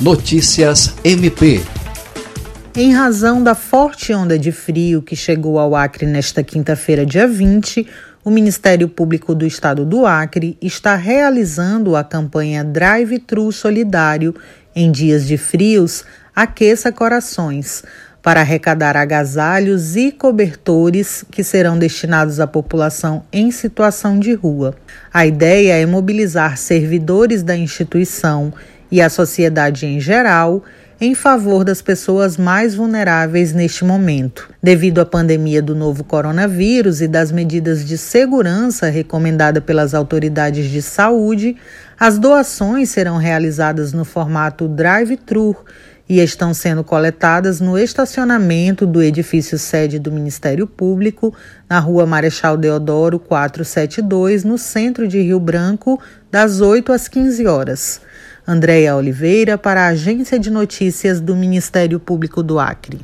Notícias MP. Em razão da forte onda de frio que chegou ao Acre nesta quinta-feira, dia 20, o Ministério Público do Estado do Acre está realizando a campanha Drive Thru Solidário em dias de frios Aqueça Corações, para arrecadar agasalhos e cobertores que serão destinados à população em situação de rua. A ideia é mobilizar servidores da instituição e a sociedade em geral em favor das pessoas mais vulneráveis neste momento. Devido à pandemia do novo coronavírus e das medidas de segurança recomendadas pelas autoridades de saúde, as doações serão realizadas no formato drive-thru e estão sendo coletadas no estacionamento do edifício sede do Ministério Público, na rua Marechal Deodoro 472, no centro de Rio Branco, das 8 às 15 horas. Andréia Oliveira, para a Agência de Notícias do Ministério Público do Acre.